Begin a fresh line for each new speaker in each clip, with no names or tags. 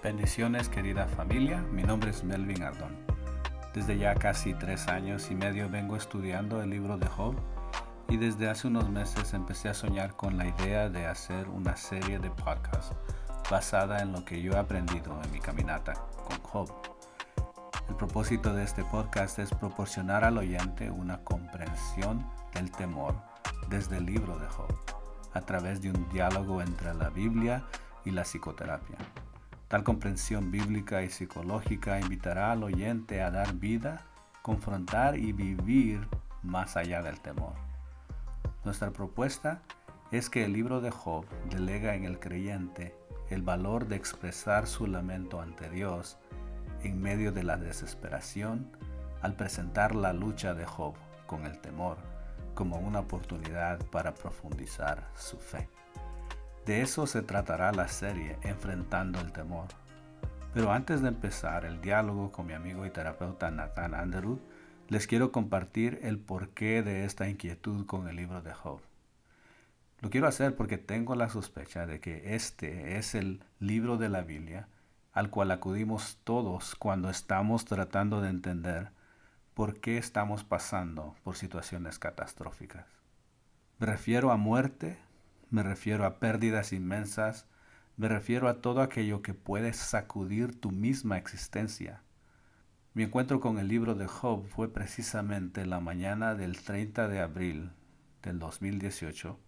Bendiciones querida familia, mi nombre es Melvin Ardón. Desde ya casi tres años y medio vengo estudiando el libro de Job y desde hace unos meses empecé a soñar con la idea de hacer una serie de podcasts basada en lo que yo he aprendido en mi caminata con Job. El propósito de este podcast es proporcionar al oyente una comprensión del temor desde el libro de Job, a través de un diálogo entre la Biblia y la psicoterapia. Tal comprensión bíblica y psicológica invitará al oyente a dar vida, confrontar y vivir más allá del temor. Nuestra propuesta es que el libro de Job delega en el creyente el valor de expresar su lamento ante Dios en medio de la desesperación al presentar la lucha de Job con el temor como una oportunidad para profundizar su fe. De eso se tratará la serie Enfrentando el Temor. Pero antes de empezar el diálogo con mi amigo y terapeuta Nathan Underwood, les quiero compartir el porqué de esta inquietud con el libro de Job. Lo quiero hacer porque tengo la sospecha de que este es el libro de la Biblia al cual acudimos todos cuando estamos tratando de entender por qué estamos pasando por situaciones catastróficas. Me refiero a muerte, me refiero a pérdidas inmensas, me refiero a todo aquello que puede sacudir tu misma existencia. Mi encuentro con el libro de Job fue precisamente la mañana del 30 de abril del 2018,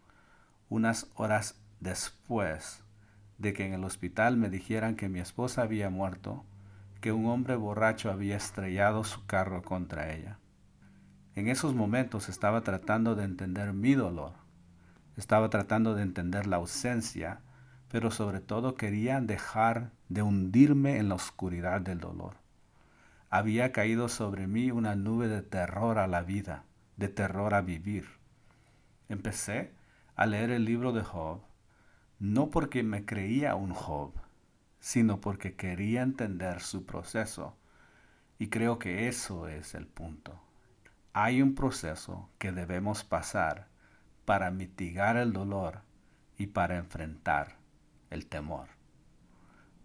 unas horas después de que en el hospital me dijeran que mi esposa había muerto, que un hombre borracho había estrellado su carro contra ella. En esos momentos estaba tratando de entender mi dolor estaba tratando de entender la ausencia, pero sobre todo quería dejar de hundirme en la oscuridad del dolor. Había caído sobre mí una nube de terror a la vida, de terror a vivir. Empecé a leer el libro de Job, no porque me creía un Job, sino porque quería entender su proceso. Y creo que eso es el punto. Hay un proceso que debemos pasar para mitigar el dolor y para enfrentar el temor.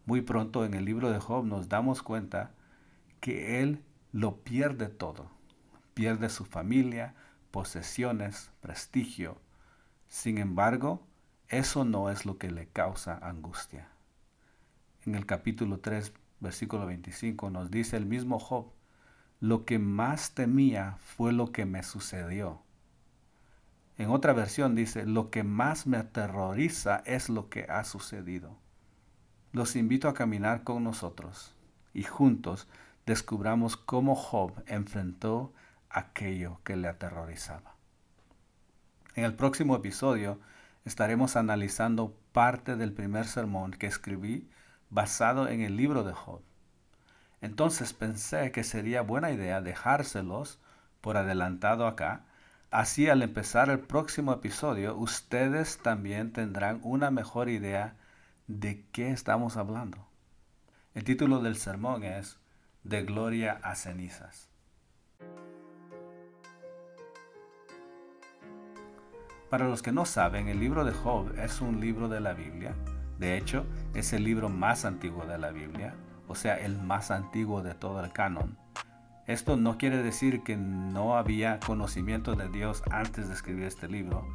Muy pronto en el libro de Job nos damos cuenta que él lo pierde todo. Pierde su familia, posesiones, prestigio. Sin embargo, eso no es lo que le causa angustia. En el capítulo 3, versículo 25 nos dice el mismo Job, lo que más temía fue lo que me sucedió. En otra versión dice, lo que más me aterroriza es lo que ha sucedido. Los invito a caminar con nosotros y juntos descubramos cómo Job enfrentó aquello que le aterrorizaba. En el próximo episodio estaremos analizando parte del primer sermón que escribí basado en el libro de Job. Entonces pensé que sería buena idea dejárselos por adelantado acá Así al empezar el próximo episodio, ustedes también tendrán una mejor idea de qué estamos hablando. El título del sermón es De gloria a cenizas. Para los que no saben, el libro de Job es un libro de la Biblia. De hecho, es el libro más antiguo de la Biblia, o sea, el más antiguo de todo el canon. Esto no quiere decir que no había conocimiento de Dios antes de escribir este libro,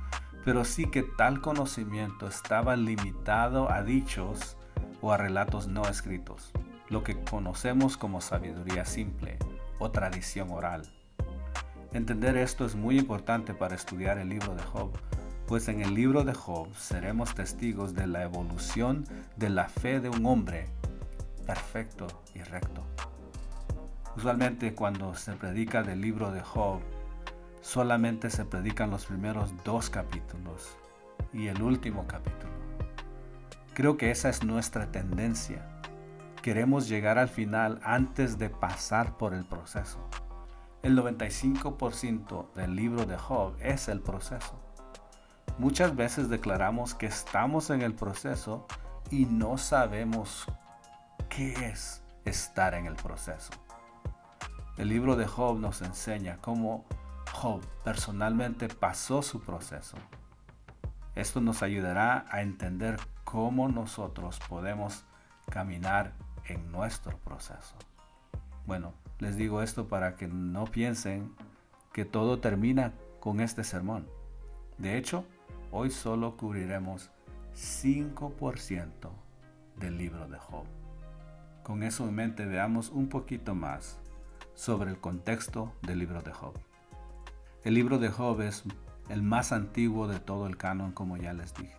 pero sí que tal conocimiento estaba limitado a dichos o a relatos no escritos, lo que conocemos como sabiduría simple o tradición oral. Entender esto es muy importante para estudiar el libro de Job, pues en el libro de Job seremos testigos de la evolución de la fe de un hombre perfecto y recto. Usualmente cuando se predica del libro de Job, solamente se predican los primeros dos capítulos y el último capítulo. Creo que esa es nuestra tendencia. Queremos llegar al final antes de pasar por el proceso. El 95% del libro de Job es el proceso. Muchas veces declaramos que estamos en el proceso y no sabemos qué es estar en el proceso. El libro de Job nos enseña cómo Job personalmente pasó su proceso. Esto nos ayudará a entender cómo nosotros podemos caminar en nuestro proceso. Bueno, les digo esto para que no piensen que todo termina con este sermón. De hecho, hoy solo cubriremos 5% del libro de Job. Con eso en mente veamos un poquito más sobre el contexto del libro de Job. El libro de Job es el más antiguo de todo el canon, como ya les dije.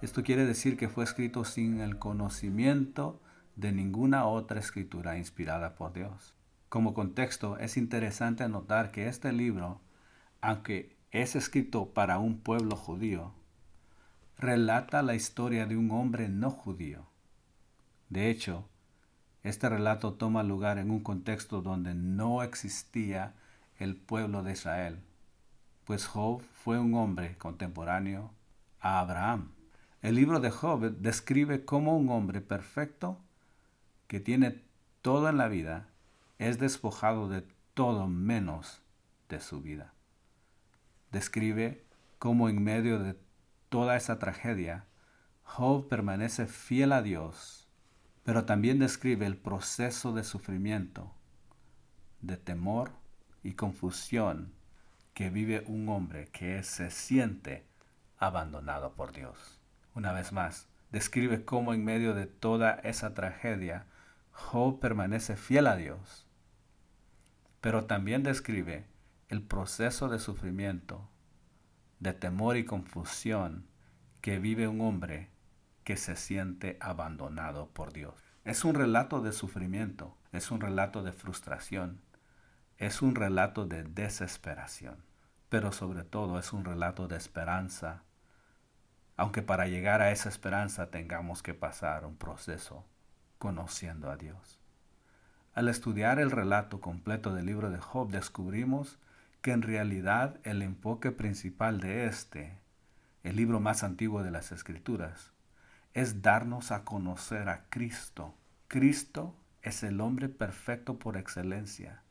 Esto quiere decir que fue escrito sin el conocimiento de ninguna otra escritura inspirada por Dios. Como contexto, es interesante notar que este libro, aunque es escrito para un pueblo judío, relata la historia de un hombre no judío. De hecho, este relato toma lugar en un contexto donde no existía el pueblo de Israel, pues Job fue un hombre contemporáneo a Abraham. El libro de Job describe cómo un hombre perfecto que tiene todo en la vida es despojado de todo menos de su vida. Describe cómo en medio de toda esa tragedia, Job permanece fiel a Dios, pero también describe el proceso de sufrimiento, de temor y confusión que vive un hombre que se siente abandonado por Dios. Una vez más, describe cómo en medio de toda esa tragedia, Job permanece fiel a Dios, pero también describe el proceso de sufrimiento, de temor y confusión que vive un hombre que se siente abandonado por Dios. Es un relato de sufrimiento, es un relato de frustración, es un relato de desesperación, pero sobre todo es un relato de esperanza, aunque para llegar a esa esperanza tengamos que pasar un proceso conociendo a Dios. Al estudiar el relato completo del libro de Job descubrimos que en realidad el enfoque principal de este, el libro más antiguo de las Escrituras, es darnos a conocer a Cristo. Cristo es el hombre perfecto por excelencia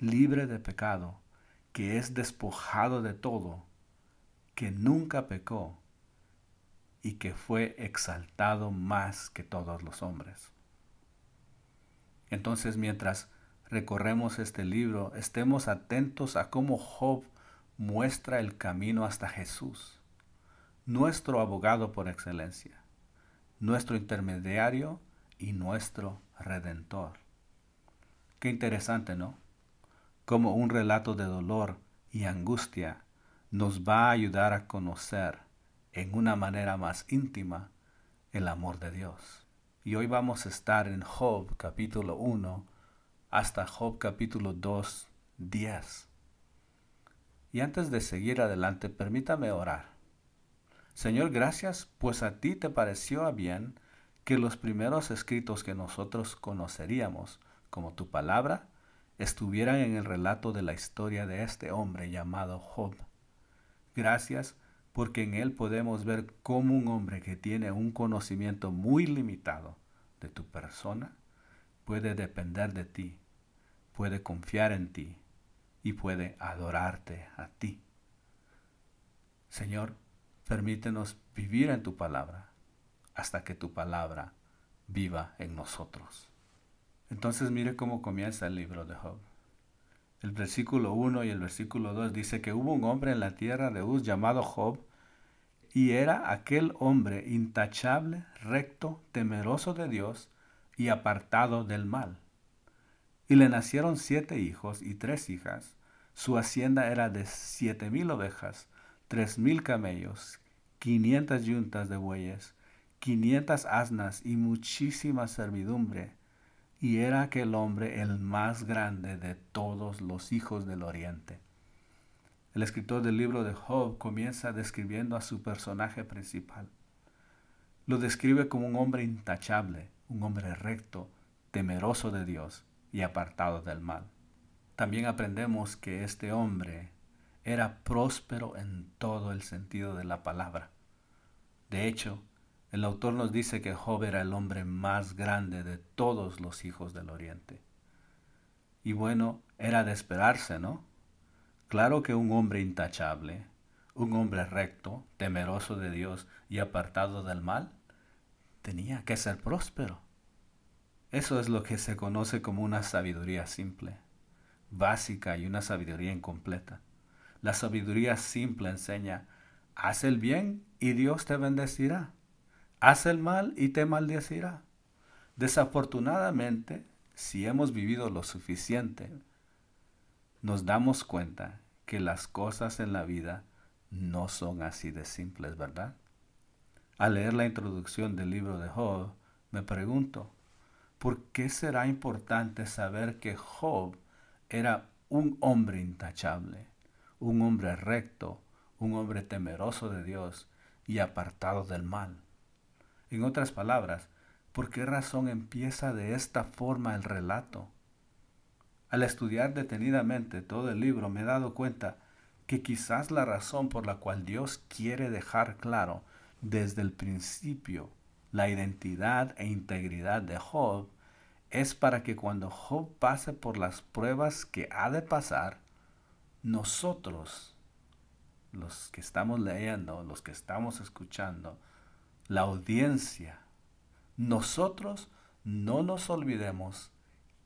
libre de pecado, que es despojado de todo, que nunca pecó y que fue exaltado más que todos los hombres. Entonces mientras recorremos este libro, estemos atentos a cómo Job muestra el camino hasta Jesús, nuestro abogado por excelencia, nuestro intermediario y nuestro redentor. Qué interesante, ¿no? como un relato de dolor y angustia nos va a ayudar a conocer en una manera más íntima el amor de Dios. Y hoy vamos a estar en Job capítulo 1 hasta Job capítulo 2, 10. Y antes de seguir adelante, permítame orar. Señor, gracias, pues a ti te pareció bien que los primeros escritos que nosotros conoceríamos, como tu palabra, estuvieran en el relato de la historia de este hombre llamado Job. Gracias porque en él podemos ver cómo un hombre que tiene un conocimiento muy limitado de tu persona puede depender de ti, puede confiar en ti y puede adorarte a ti. Señor, permítenos vivir en tu palabra hasta que tu palabra viva en nosotros. Entonces mire cómo comienza el libro de Job. El versículo 1 y el versículo 2 dice que hubo un hombre en la tierra de Uz llamado Job, y era aquel hombre intachable, recto, temeroso de Dios y apartado del mal. Y le nacieron siete hijos y tres hijas. Su hacienda era de siete mil ovejas, tres mil camellos, quinientas yuntas de bueyes, quinientas asnas y muchísima servidumbre y era aquel hombre el más grande de todos los hijos del oriente. El escritor del libro de Job comienza describiendo a su personaje principal. Lo describe como un hombre intachable, un hombre recto, temeroso de Dios y apartado del mal. También aprendemos que este hombre era próspero en todo el sentido de la palabra. De hecho, el autor nos dice que Job era el hombre más grande de todos los hijos del oriente. Y bueno, era de esperarse, ¿no? Claro que un hombre intachable, un hombre recto, temeroso de Dios y apartado del mal, tenía que ser próspero. Eso es lo que se conoce como una sabiduría simple, básica y una sabiduría incompleta. La sabiduría simple enseña, haz el bien y Dios te bendecirá. Haz el mal y te maldecirá. Desafortunadamente, si hemos vivido lo suficiente, nos damos cuenta que las cosas en la vida no son así de simples, ¿verdad? Al leer la introducción del libro de Job, me pregunto, ¿por qué será importante saber que Job era un hombre intachable, un hombre recto, un hombre temeroso de Dios y apartado del mal? En otras palabras, ¿por qué razón empieza de esta forma el relato? Al estudiar detenidamente todo el libro me he dado cuenta que quizás la razón por la cual Dios quiere dejar claro desde el principio la identidad e integridad de Job es para que cuando Job pase por las pruebas que ha de pasar, nosotros, los que estamos leyendo, los que estamos escuchando, la audiencia, nosotros no nos olvidemos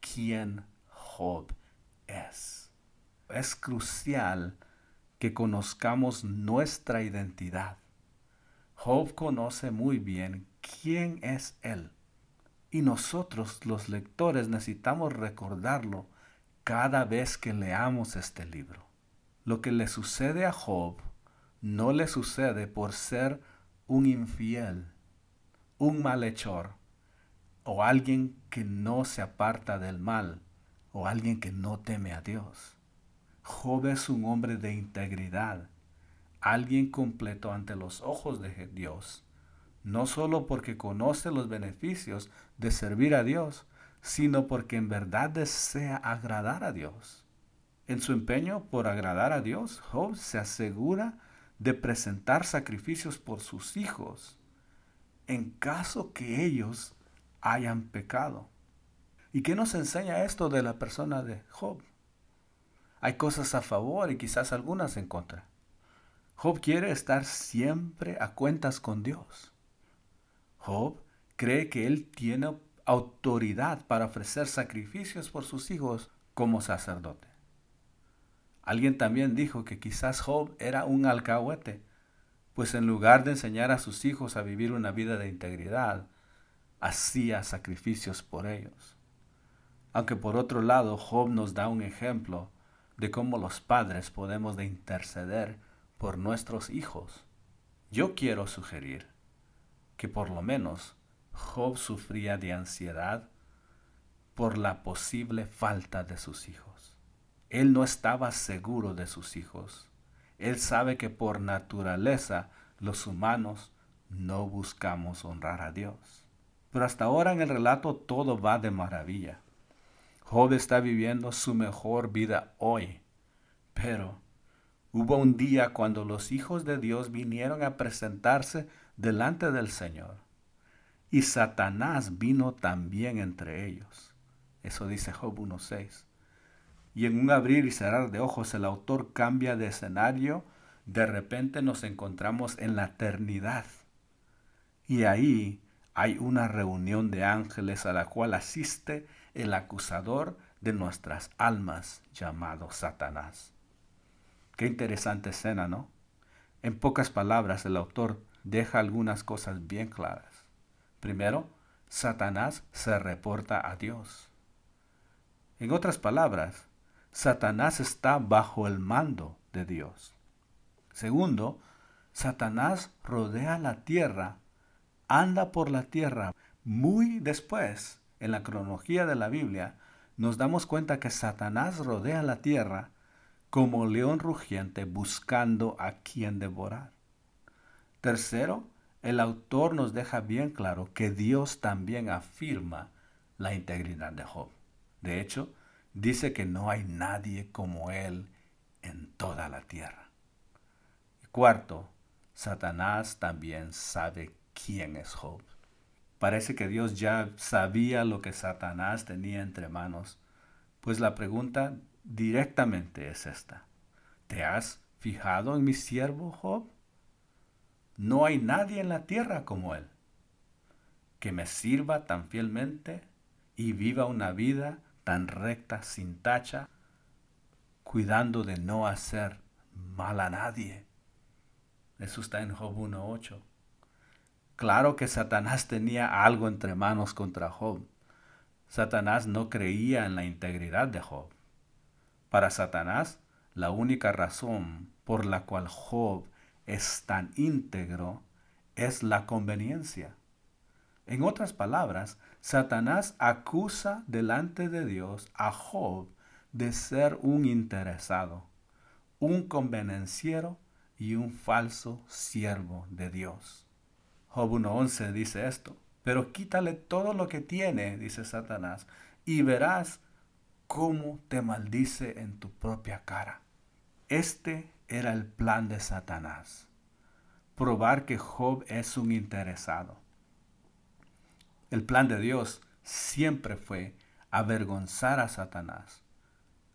quién Job es. Es crucial que conozcamos nuestra identidad. Job conoce muy bien quién es Él. Y nosotros los lectores necesitamos recordarlo cada vez que leamos este libro. Lo que le sucede a Job no le sucede por ser un infiel, un malhechor o alguien que no se aparta del mal o alguien que no teme a Dios. Job es un hombre de integridad, alguien completo ante los ojos de Dios no solo porque conoce los beneficios de servir a Dios, sino porque en verdad desea agradar a Dios. En su empeño por agradar a Dios, Job se asegura de presentar sacrificios por sus hijos en caso que ellos hayan pecado. ¿Y qué nos enseña esto de la persona de Job? Hay cosas a favor y quizás algunas en contra. Job quiere estar siempre a cuentas con Dios. Job cree que él tiene autoridad para ofrecer sacrificios por sus hijos como sacerdote. Alguien también dijo que quizás Job era un alcahuete, pues en lugar de enseñar a sus hijos a vivir una vida de integridad, hacía sacrificios por ellos. Aunque por otro lado Job nos da un ejemplo de cómo los padres podemos de interceder por nuestros hijos. Yo quiero sugerir que por lo menos Job sufría de ansiedad por la posible falta de sus hijos. Él no estaba seguro de sus hijos. Él sabe que por naturaleza los humanos no buscamos honrar a Dios. Pero hasta ahora en el relato todo va de maravilla. Job está viviendo su mejor vida hoy. Pero hubo un día cuando los hijos de Dios vinieron a presentarse delante del Señor. Y Satanás vino también entre ellos. Eso dice Job 1.6. Y en un abrir y cerrar de ojos el autor cambia de escenario. De repente nos encontramos en la eternidad. Y ahí hay una reunión de ángeles a la cual asiste el acusador de nuestras almas llamado Satanás. Qué interesante escena, ¿no? En pocas palabras, el autor deja algunas cosas bien claras. Primero, Satanás se reporta a Dios. En otras palabras, Satanás está bajo el mando de Dios. Segundo, Satanás rodea la tierra, anda por la tierra. Muy después, en la cronología de la Biblia, nos damos cuenta que Satanás rodea la tierra como león rugiente buscando a quien devorar. Tercero, el autor nos deja bien claro que Dios también afirma la integridad de Job. De hecho, dice que no hay nadie como él en toda la tierra. Y cuarto, Satanás también sabe quién es Job. Parece que Dios ya sabía lo que Satanás tenía entre manos, pues la pregunta directamente es esta. ¿Te has fijado en mi siervo Job? No hay nadie en la tierra como Él. que me sirva tan fielmente y viva una vida tan recta sin tacha, cuidando de no hacer mal a nadie. Eso está en Job 1.8. Claro que Satanás tenía algo entre manos contra Job. Satanás no creía en la integridad de Job. Para Satanás, la única razón por la cual Job es tan íntegro es la conveniencia. En otras palabras, Satanás acusa delante de Dios a Job de ser un interesado, un convenenciero y un falso siervo de Dios. Job 1.11 dice esto, pero quítale todo lo que tiene, dice Satanás, y verás cómo te maldice en tu propia cara. Este era el plan de Satanás, probar que Job es un interesado. El plan de Dios siempre fue avergonzar a Satanás,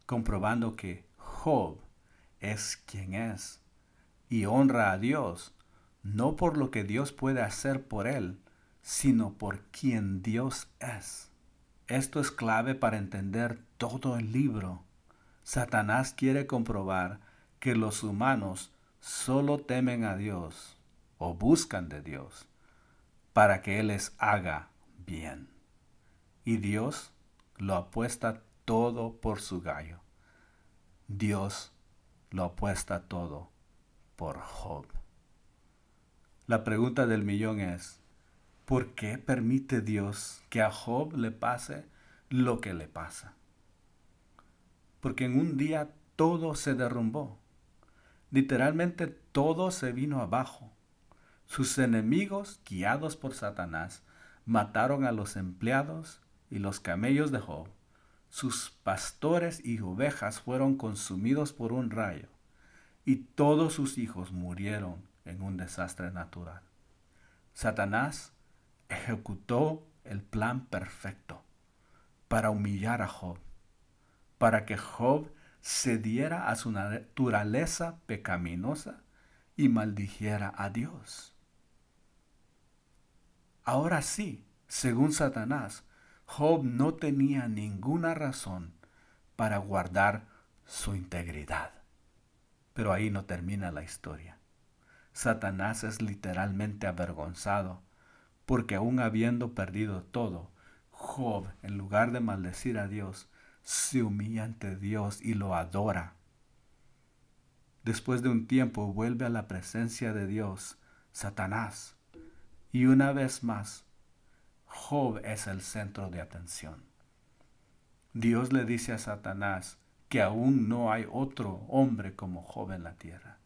comprobando que Job es quien es y honra a Dios, no por lo que Dios puede hacer por él, sino por quien Dios es. Esto es clave para entender todo el libro. Satanás quiere comprobar que los humanos solo temen a Dios o buscan de Dios para que Él les haga bien. Y Dios lo apuesta todo por su gallo. Dios lo apuesta todo por Job. La pregunta del millón es, ¿por qué permite Dios que a Job le pase lo que le pasa? Porque en un día todo se derrumbó. Literalmente todo se vino abajo. Sus enemigos, guiados por Satanás, mataron a los empleados y los camellos de Job. Sus pastores y ovejas fueron consumidos por un rayo, y todos sus hijos murieron en un desastre natural. Satanás ejecutó el plan perfecto para humillar a Job, para que Job cediera a su naturaleza pecaminosa y maldijera a Dios. Ahora sí, según Satanás, Job no tenía ninguna razón para guardar su integridad. Pero ahí no termina la historia. Satanás es literalmente avergonzado, porque aun habiendo perdido todo, Job, en lugar de maldecir a Dios, se humilla ante Dios y lo adora. Después de un tiempo vuelve a la presencia de Dios, Satanás, y una vez más, Job es el centro de atención. Dios le dice a Satanás que aún no hay otro hombre como Job en la tierra,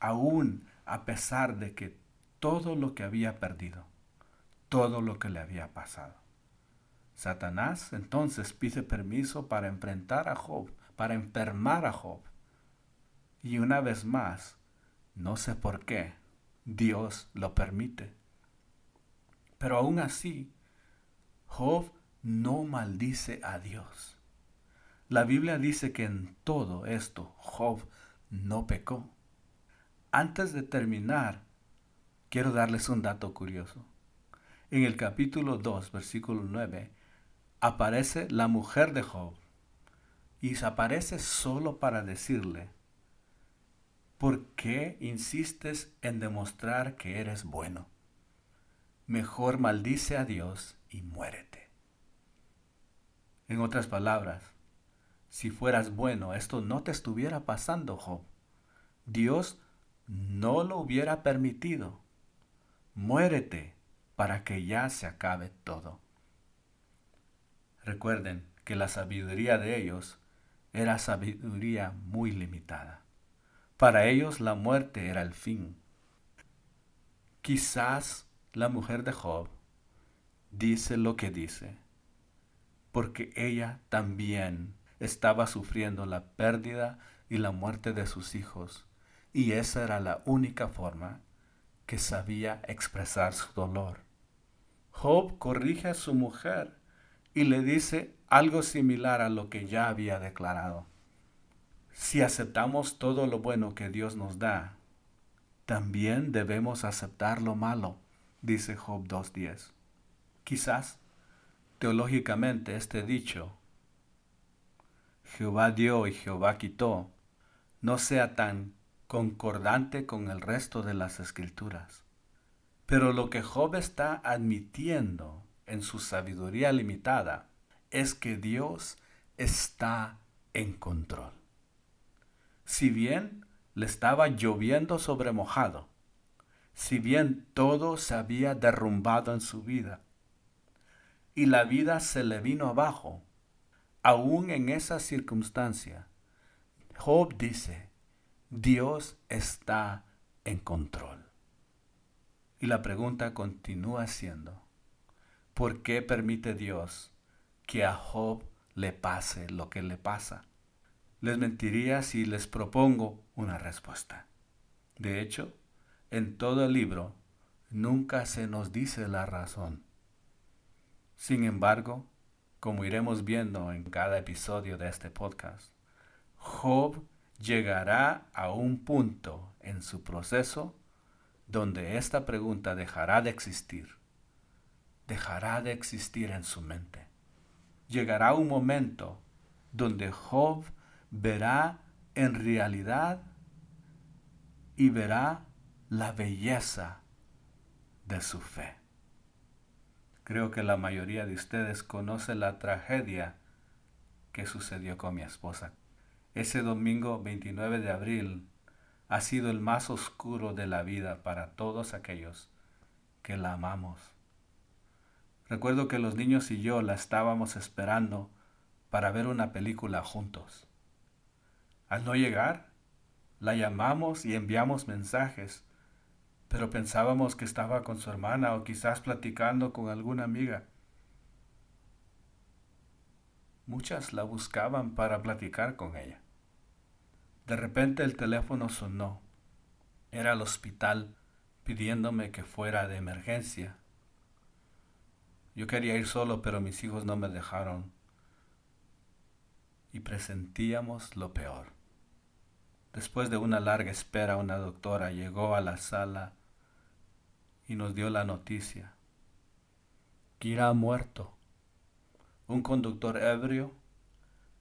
aún a pesar de que todo lo que había perdido, todo lo que le había pasado. Satanás entonces pide permiso para enfrentar a Job, para enfermar a Job. Y una vez más, no sé por qué, Dios lo permite. Pero aún así, Job no maldice a Dios. La Biblia dice que en todo esto Job no pecó. Antes de terminar, quiero darles un dato curioso. En el capítulo 2, versículo 9, aparece la mujer de Job y aparece solo para decirle, ¿por qué insistes en demostrar que eres bueno? Mejor maldice a Dios y muérete. En otras palabras, si fueras bueno, esto no te estuviera pasando, Job. Dios no lo hubiera permitido. Muérete para que ya se acabe todo. Recuerden que la sabiduría de ellos era sabiduría muy limitada. Para ellos la muerte era el fin. Quizás la mujer de Job dice lo que dice, porque ella también estaba sufriendo la pérdida y la muerte de sus hijos, y esa era la única forma que sabía expresar su dolor. Job corrige a su mujer y le dice algo similar a lo que ya había declarado. Si aceptamos todo lo bueno que Dios nos da, también debemos aceptar lo malo, dice Job 2.10. Quizás, teológicamente, este dicho, Jehová dio y Jehová quitó, no sea tan concordante con el resto de las escrituras. Pero lo que Job está admitiendo en su sabiduría limitada es que Dios está en control. Si bien le estaba lloviendo sobre mojado, si bien todo se había derrumbado en su vida y la vida se le vino abajo, aún en esa circunstancia, Job dice, Dios está en control. Y la pregunta continúa siendo, ¿por qué permite Dios que a Job le pase lo que le pasa? Les mentiría si les propongo una respuesta. De hecho, en todo el libro nunca se nos dice la razón. Sin embargo, como iremos viendo en cada episodio de este podcast, Job llegará a un punto en su proceso donde esta pregunta dejará de existir, dejará de existir en su mente. Llegará un momento donde Job verá en realidad y verá la belleza de su fe. Creo que la mayoría de ustedes conoce la tragedia que sucedió con mi esposa. Ese domingo 29 de abril ha sido el más oscuro de la vida para todos aquellos que la amamos. Recuerdo que los niños y yo la estábamos esperando para ver una película juntos. Al no llegar, la llamamos y enviamos mensajes pero pensábamos que estaba con su hermana o quizás platicando con alguna amiga. Muchas la buscaban para platicar con ella. De repente el teléfono sonó. Era el hospital pidiéndome que fuera de emergencia. Yo quería ir solo, pero mis hijos no me dejaron. Y presentíamos lo peor. Después de una larga espera, una doctora llegó a la sala y nos dio la noticia. Kira muerto. Un conductor ebrio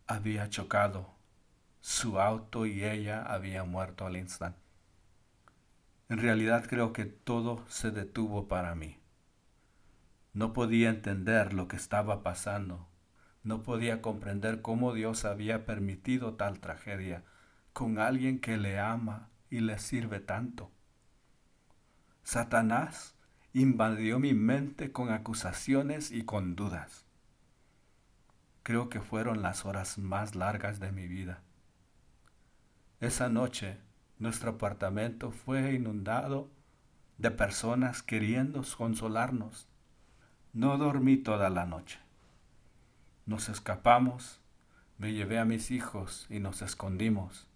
había chocado. Su auto y ella habían muerto al instante. En realidad creo que todo se detuvo para mí. No podía entender lo que estaba pasando. No podía comprender cómo Dios había permitido tal tragedia con alguien que le ama y le sirve tanto. Satanás invadió mi mente con acusaciones y con dudas. Creo que fueron las horas más largas de mi vida. Esa noche nuestro apartamento fue inundado de personas queriendo consolarnos. No dormí toda la noche. Nos escapamos, me llevé a mis hijos y nos escondimos.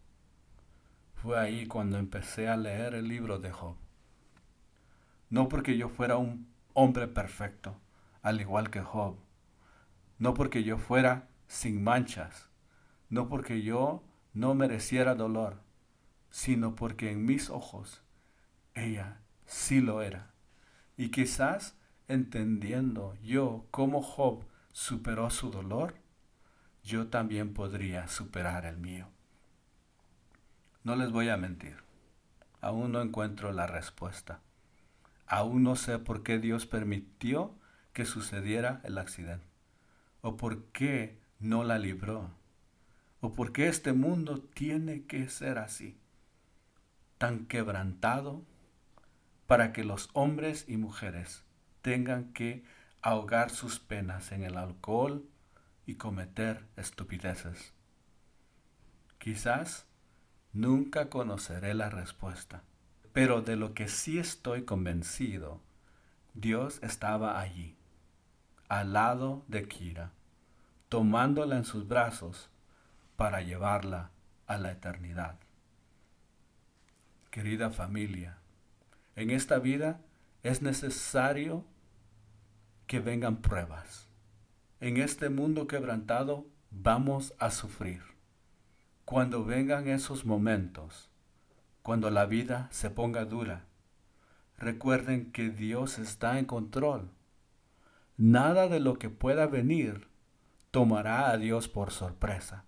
Fue ahí cuando empecé a leer el libro de Job. No porque yo fuera un hombre perfecto, al igual que Job. No porque yo fuera sin manchas. No porque yo no mereciera dolor, sino porque en mis ojos ella sí lo era. Y quizás entendiendo yo cómo Job superó su dolor, yo también podría superar el mío. No les voy a mentir, aún no encuentro la respuesta. Aún no sé por qué Dios permitió que sucediera el accidente. O por qué no la libró. O por qué este mundo tiene que ser así. Tan quebrantado para que los hombres y mujeres tengan que ahogar sus penas en el alcohol y cometer estupideces. Quizás nunca conoceré la respuesta pero de lo que sí estoy convencido, Dios estaba allí, al lado de Kira, tomándola en sus brazos para llevarla a la eternidad. Querida familia, en esta vida es necesario que vengan pruebas. En este mundo quebrantado vamos a sufrir. Cuando vengan esos momentos, cuando la vida se ponga dura, recuerden que Dios está en control. nada de lo que pueda venir tomará a Dios por sorpresa.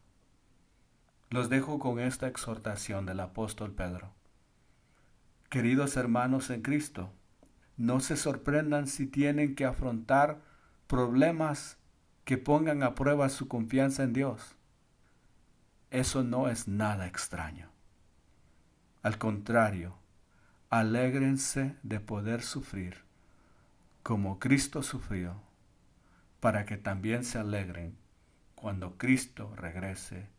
Los dejo con esta exhortación del apóstol Pedro. Queridos hermanos en Cristo, no se sorprendan si tienen que afrontar problemas que pongan a prueba su confianza en Dios. Eso no es nada extraño. Al contrario, alégrense de poder sufrir como Cristo sufrió, para que también se alegren cuando Cristo regrese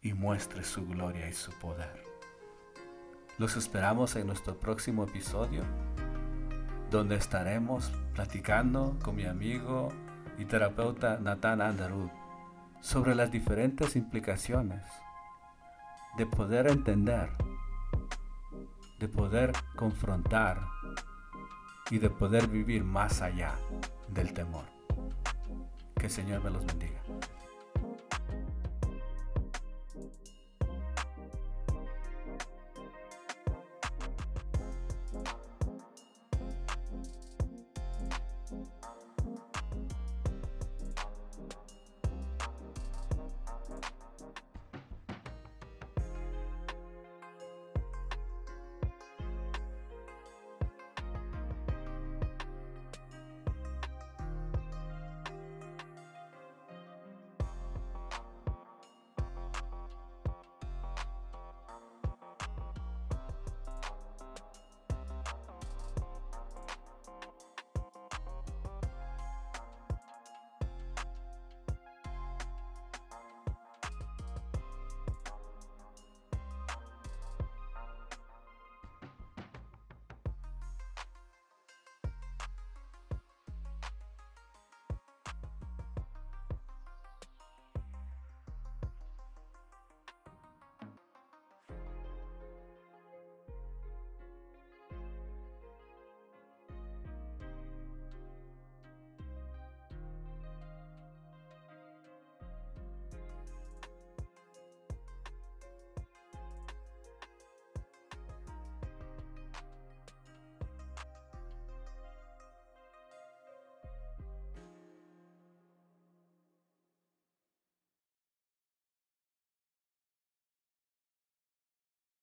y muestre su gloria y su poder. Los esperamos en nuestro próximo episodio, donde estaremos platicando con mi amigo y terapeuta Nathan Underwood sobre las diferentes implicaciones de poder entender, de poder confrontar y de poder vivir más allá del temor. Que el Señor me los bendiga.